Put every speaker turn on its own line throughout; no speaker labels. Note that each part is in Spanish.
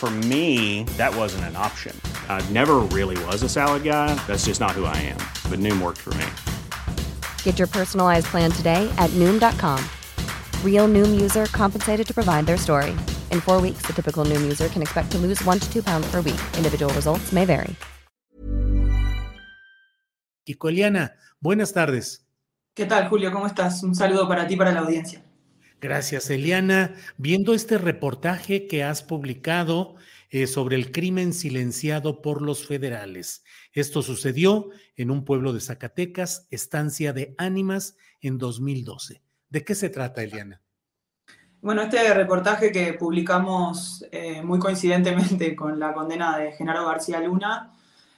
For me, that wasn't an option. I never really was a salad guy. That's just not who I am. But Noom worked for me.
Get your personalized plan today at Noom.com. Real Noom user compensated to provide their story. In four weeks, the typical Noom user can expect to lose one to two pounds per week. Individual results may vary.
Eliana, buenas tardes.
¿Qué tal, Julio? ¿Cómo estás? Un saludo para ti y para la audiencia.
Gracias, Eliana. Viendo este reportaje que has publicado eh, sobre el crimen silenciado por los federales. Esto sucedió en un pueblo de Zacatecas, Estancia de Ánimas, en 2012. ¿De qué se trata, Eliana?
Bueno, este reportaje que publicamos eh, muy coincidentemente con la condena de Genaro García Luna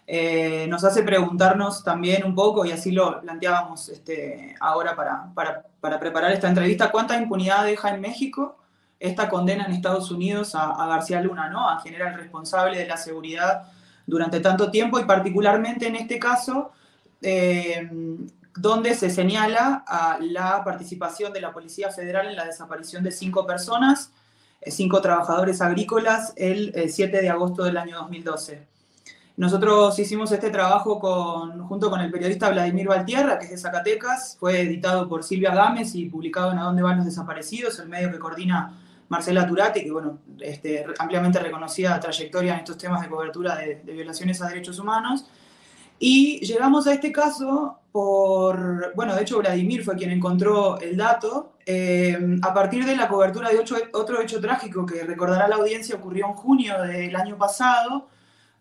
eh, nos hace preguntarnos también un poco, y así lo planteábamos este, ahora para, para, preparar esta entrevista, cuánta impunidad deja en México esta condena en Estados Unidos a, García Luna, ¿no? a general responsable de la seguridad durante tanto tiempo y particularmente en este caso, eh, donde se señala a la participación de la Policía Federal en la desaparición de cinco personas, eh, cinco trabajadores agrícolas, el 7 de agosto del año 2012. Nosotros hicimos este trabajo con, junto con el periodista Vladimir Valtierra, que es de Zacatecas, fue editado por Silvia Gámez y publicado en A dónde van los desaparecidos, el medio que coordina Marcela Turati, que bueno, este, ampliamente reconocida trayectoria en estos temas de cobertura de, violaciones a derechos humanos. Y llegamos a este caso por, bueno, de hecho Vladimir fue quien encontró el dato, eh, a partir de la cobertura de otro hecho trágico que recordará la audiencia ocurrió en junio del año pasado,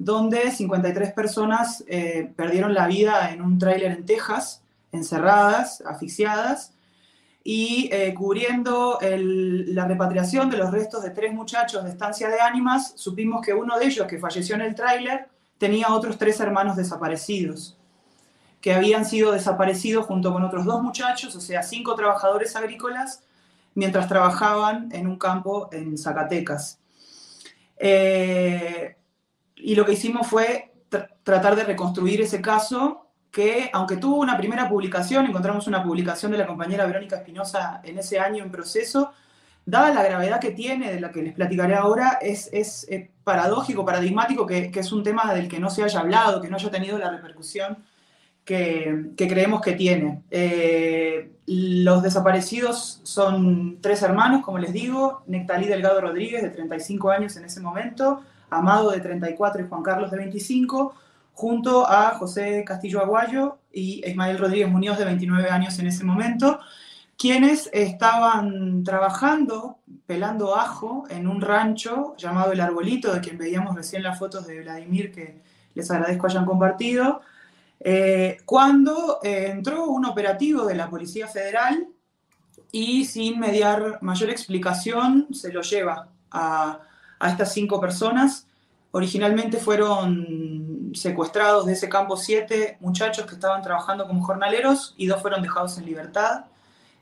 donde 53 personas eh, perdieron la vida en un tráiler en Texas, encerradas, asfixiadas, y eh, cubriendo la repatriación de los restos de tres muchachos de estancia de ánimas, supimos que uno de ellos que falleció en el tráiler tenía otros tres hermanos desaparecidos, que habían sido desaparecidos junto con otros dos muchachos, o sea, cinco trabajadores agrícolas, mientras trabajaban en un campo en Zacatecas. Eh, y lo que hicimos fue tratar de reconstruir ese caso que, aunque tuvo una primera publicación, encontramos una publicación de la compañera Verónica Espinosa en ese año en proceso, dada la gravedad que tiene, de la que les platicaré ahora, es, es, paradójico, paradigmático que, que, es un tema del que no se haya hablado, que no haya tenido la repercusión que, que creemos que tiene. Eh, los desaparecidos son tres hermanos, como les digo, Nectalí Delgado Rodríguez, de 35 años en ese momento, Amado de 34 y Juan Carlos de 25, junto a José Castillo Aguayo y Ismael Rodríguez Muñoz de 29 años en ese momento, quienes estaban trabajando, pelando ajo en un rancho llamado El Arbolito, de quien veíamos recién las fotos de Vladimir, que les agradezco hayan compartido, eh, cuando eh, entró un operativo de la Policía Federal y sin mediar mayor explicación se lo lleva a a estas cinco personas. Originalmente fueron secuestrados de ese campo siete muchachos que estaban trabajando como jornaleros y dos fueron dejados en libertad.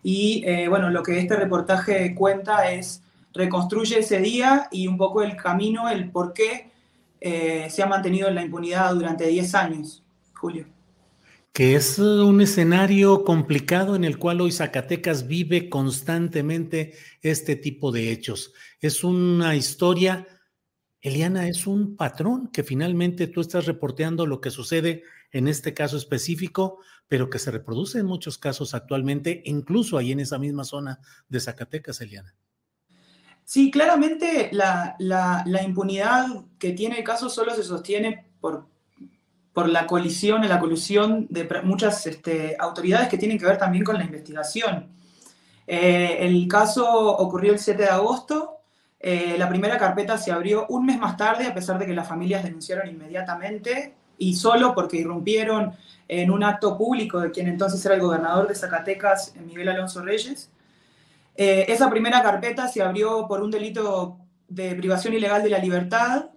Y eh, bueno, lo que este reportaje cuenta es, reconstruye ese día y un poco el camino, el por qué eh, se ha mantenido en la impunidad durante 10 años, Julio.
Que es un escenario complicado en el cual hoy Zacatecas vive constantemente este tipo de hechos es una historia, Eliana, es un patrón que finalmente tú estás reporteando lo que sucede en este caso específico, pero que se reproduce en muchos casos actualmente, incluso ahí en esa misma zona de Zacatecas, Eliana.
Sí, claramente la, impunidad que tiene el caso solo se sostiene por, por la colisión, la colusión de muchas este, autoridades que tienen que ver también con la investigación. Eh, el caso ocurrió el 7 de agosto. Eh, la primera carpeta se abrió un mes más tarde, a pesar de que las familias denunciaron inmediatamente y solo porque irrumpieron en un acto público de quien entonces era el gobernador de Zacatecas, Miguel Alonso Reyes. Eh, esa primera carpeta se abrió por un delito de privación ilegal de la libertad,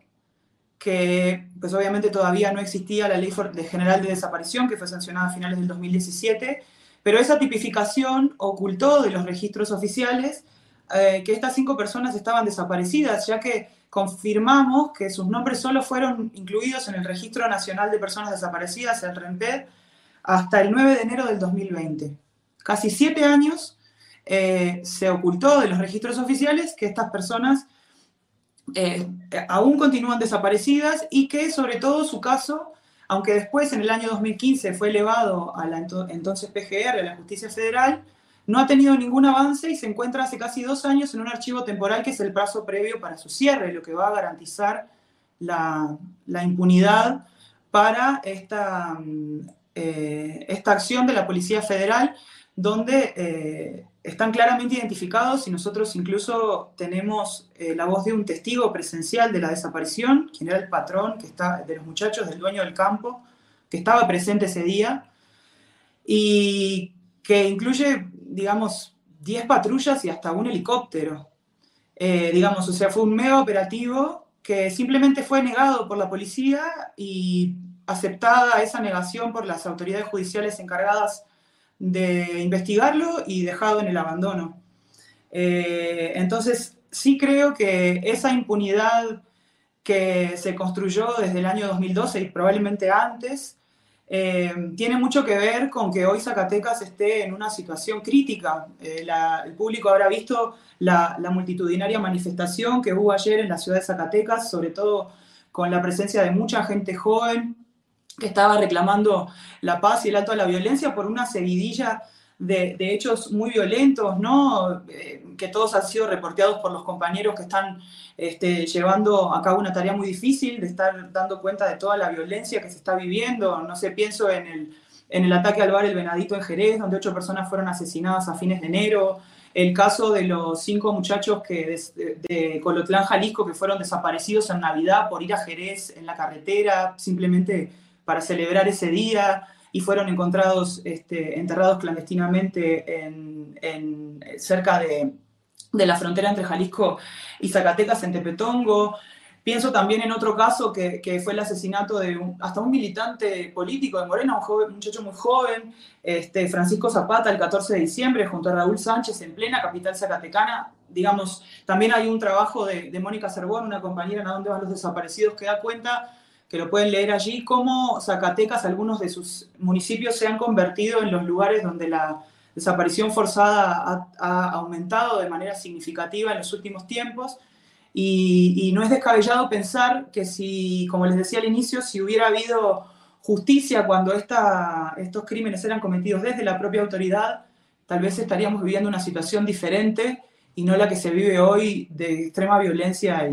que pues obviamente todavía no existía la ley general de desaparición, que fue sancionada a finales del 2017, pero esa tipificación ocultó de los registros oficiales eh, que estas cinco personas estaban desaparecidas, ya que confirmamos que sus nombres solo fueron incluidos en el Registro Nacional de Personas Desaparecidas, el RENPED, hasta el 9 de enero del 2020. Casi siete años eh, se ocultó de los registros oficiales que estas personas eh, aún continúan desaparecidas y que sobre todo su caso, aunque después en el año 2015 fue elevado a la entonces PGR, a la Justicia Federal, no ha tenido ningún avance y se encuentra hace casi dos años en un archivo temporal que es el plazo previo para su cierre, lo que va a garantizar la, impunidad para esta, mm, eh, esta acción de la Policía Federal, donde eh, están claramente identificados y nosotros incluso tenemos eh, la voz de un testigo presencial de la desaparición, quien era el patrón que está, de los muchachos, del dueño del campo, que estaba presente ese día, y que incluye, digamos, 10 patrullas y hasta un helicóptero. Eh, digamos, o sea, fue un mega operativo que simplemente fue negado por la policía y aceptada esa negación por las autoridades judiciales encargadas de investigarlo y dejado en el abandono. Eh, entonces, sí creo que esa impunidad que se construyó desde el año 2012 y probablemente antes, eh, tiene mucho que ver con que hoy Zacatecas esté en una situación crítica. Eh, el público habrá visto la, la, multitudinaria manifestación que hubo ayer en la ciudad de Zacatecas, sobre todo con la presencia de mucha gente joven que estaba reclamando la paz y el alto a la violencia por una seguidilla de, hechos muy violentos, ¿no? Eh, que todos han sido reporteados por los compañeros que están este, llevando a cabo una tarea muy difícil, de estar dando cuenta de toda la violencia que se está viviendo. No sé, pienso en el, en el ataque al bar El Venadito en Jerez, donde ocho personas fueron asesinadas a fines de enero. El caso de los cinco muchachos que de, de Colotlán, Jalisco, que fueron desaparecidos en Navidad por ir a Jerez en la carretera, simplemente para celebrar ese día y fueron encontrados este, enterrados clandestinamente en, cerca de, la frontera entre Jalisco y Zacatecas, en Tepetongo. Pienso también en otro caso que, fue el asesinato de hasta un militante político de Morena, un, joven, muchacho muy joven, este, Francisco Zapata, el 14 de diciembre, junto a Raúl Sánchez, en plena capital zacatecana. Digamos, también hay un trabajo de, de Mónica Cervón, una compañera en A dónde van los desaparecidos, que da cuenta que lo pueden leer allí, cómo Zacatecas, algunos de sus municipios se han convertido en los lugares donde la desaparición forzada ha, aumentado de manera significativa en los últimos tiempos. Y, no es descabellado pensar que si, como les decía al inicio, si hubiera habido justicia cuando esta, estos crímenes eran cometidos desde la propia autoridad, tal vez estaríamos viviendo una situación diferente y no la que se vive hoy de extrema violencia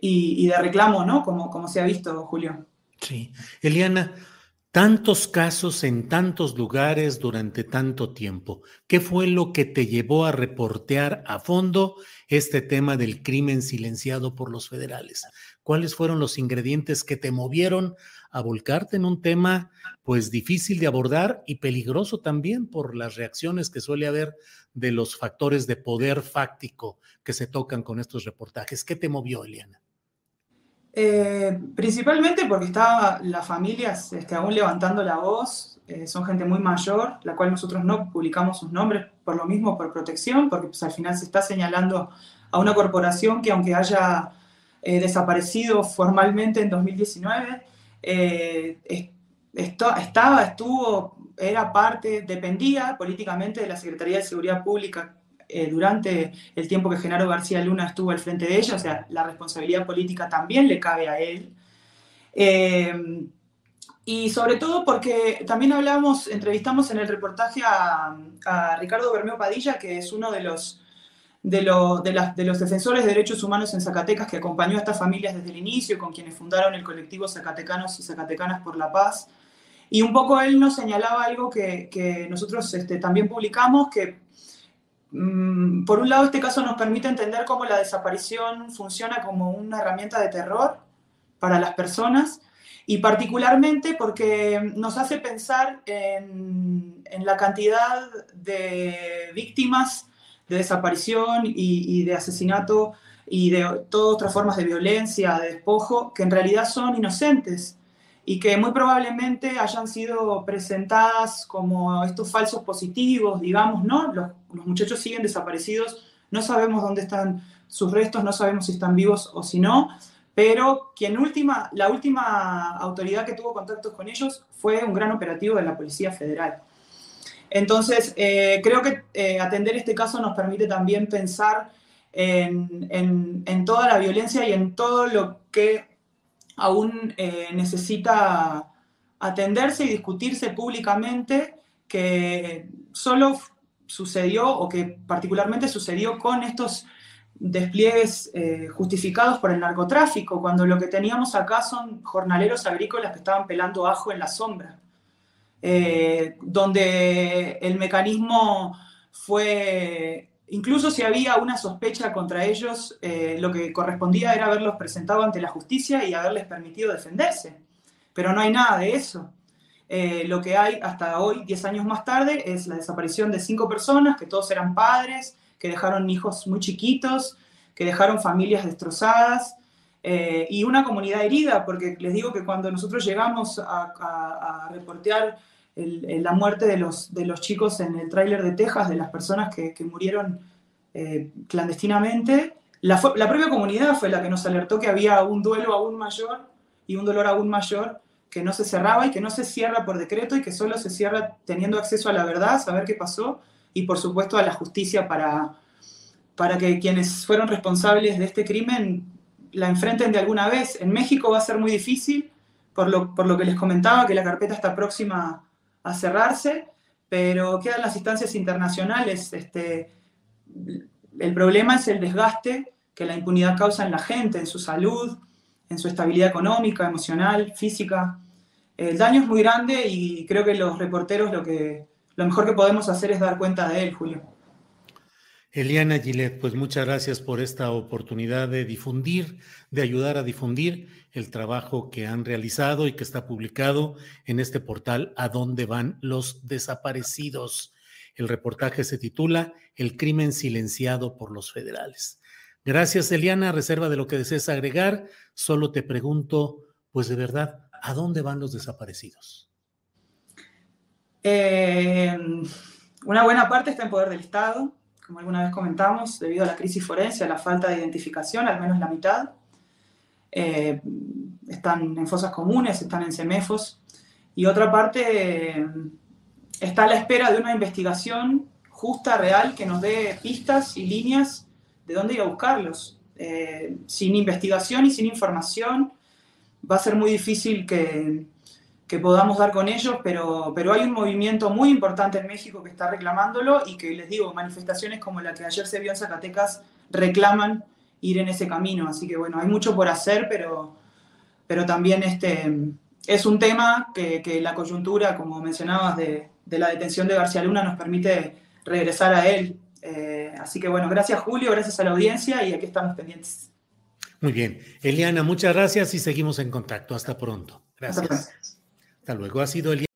Y, de reclamo, ¿no? Como, como se ha visto, Julio.
Sí. Eliana, tantos casos en tantos lugares durante tanto tiempo. ¿Qué fue lo que te llevó a reportear a fondo este tema del crimen silenciado por los federales? ¿Cuáles fueron los ingredientes que te movieron a volcarte en un tema pues difícil de abordar y peligroso también por las reacciones que suele haber de los factores de poder fáctico que se tocan con estos reportajes? ¿Qué te movió, Eliana?
Eh, principalmente porque estaba las familias este, aún levantando la voz, eh, son gente muy mayor, la cual nosotros no publicamos sus nombres por lo mismo, por protección, porque pues, al final se está señalando a una corporación que aunque haya eh, desaparecido formalmente en 2019, estaba, estuvo, era parte, dependía políticamente de la Secretaría de Seguridad Pública eh, durante el tiempo que Genaro García Luna estuvo al frente de ella, o sea, la responsabilidad política también le cabe a él. Eh, y sobre todo porque también hablamos, entrevistamos en el reportaje a, Ricardo Bermeo Padilla, que es uno de los, de, de, los defensores de derechos humanos en Zacatecas, que acompañó a estas familias desde el inicio, con quienes fundaron el colectivo Zacatecanos y Zacatecanas por la Paz. Y un poco él nos señalaba algo que, que nosotros este, también publicamos, que por un lado, este caso nos permite entender cómo la desaparición funciona como una herramienta de terror para las personas y particularmente porque nos hace pensar en, la cantidad de víctimas de desaparición y, de asesinato y de todas otras formas de violencia, de despojo, que en realidad son inocentes y que muy probablemente hayan sido presentadas como estos falsos positivos, digamos, ¿no? Los, muchachos siguen desaparecidos, no sabemos dónde están sus restos, no sabemos si están vivos o si no, pero quien última, la última autoridad que tuvo contactos con ellos fue un gran operativo de la Policía Federal. Entonces, eh, creo que eh, atender este caso nos permite también pensar en, en toda la violencia y en todo lo que aún eh, necesita atenderse y discutirse públicamente que solo sucedió o que particularmente sucedió con estos despliegues eh, justificados por el narcotráfico, cuando lo que teníamos acá son jornaleros agrícolas que estaban pelando ajo en la sombra, eh, donde el mecanismo fue Incluso si había una sospecha contra ellos, eh, lo que correspondía era haberlos presentado ante la justicia y haberles permitido defenderse. Pero no hay nada de eso. Eh, lo que hay hasta hoy, 10 años más tarde, es la desaparición de cinco personas, que todos eran padres, que dejaron hijos muy chiquitos, que dejaron familias destrozadas eh, y una comunidad herida, porque les digo que cuando nosotros llegamos a, a reportear la muerte de los, de los chicos en el tráiler de Texas, de las personas que, murieron eh, clandestinamente, la, la, propia comunidad fue la que nos alertó que había un duelo aún mayor y un dolor aún mayor que no se cerraba y que no se cierra por decreto y que solo se cierra teniendo acceso a la verdad, saber qué pasó y por supuesto a la justicia para, para que quienes fueron responsables de este crimen la enfrenten de alguna vez. En México va a ser muy difícil, por lo, por lo que les comentaba, que la carpeta está próxima a cerrarse, pero quedan las instancias internacionales. Este, el problema es el desgaste que la impunidad causa en la gente, en su salud, en su estabilidad económica, emocional, física. El daño es muy grande y creo que los reporteros lo, que, lo mejor que podemos hacer es dar cuenta de él, Julio.
Eliana Gillet, pues muchas gracias por esta oportunidad de difundir, de ayudar a difundir el trabajo que han realizado y que está publicado en este portal A dónde van los desaparecidos. El reportaje se titula El crimen silenciado por los federales. Gracias, Eliana. Reserva de lo que desees agregar. Solo te pregunto, pues de verdad, ¿a dónde van los desaparecidos?
Eh, una buena parte está en poder del Estado como alguna vez comentamos, debido a la crisis forense, a la falta de identificación, al menos la mitad. Eh, están en fosas comunes, están en semefos. Y otra parte eh, está a la espera de una investigación justa, real, que nos dé pistas y líneas de dónde ir a buscarlos. Eh, sin investigación y sin información va a ser muy difícil que, que podamos dar con ellos, pero, pero hay un movimiento muy importante en México que está reclamándolo y que les digo, manifestaciones como la que ayer se vio en Zacatecas reclaman ir en ese camino. Así que bueno, hay mucho por hacer, pero, pero también este, es un tema que, la coyuntura, como mencionabas, de, la detención de García Luna nos permite regresar a él. Eh, así que bueno, gracias Julio, gracias a la audiencia y aquí estamos pendientes.
Muy bien. Eliana, muchas gracias y seguimos en contacto. Hasta pronto. Gracias. Hasta luego. Ha sido Eliana.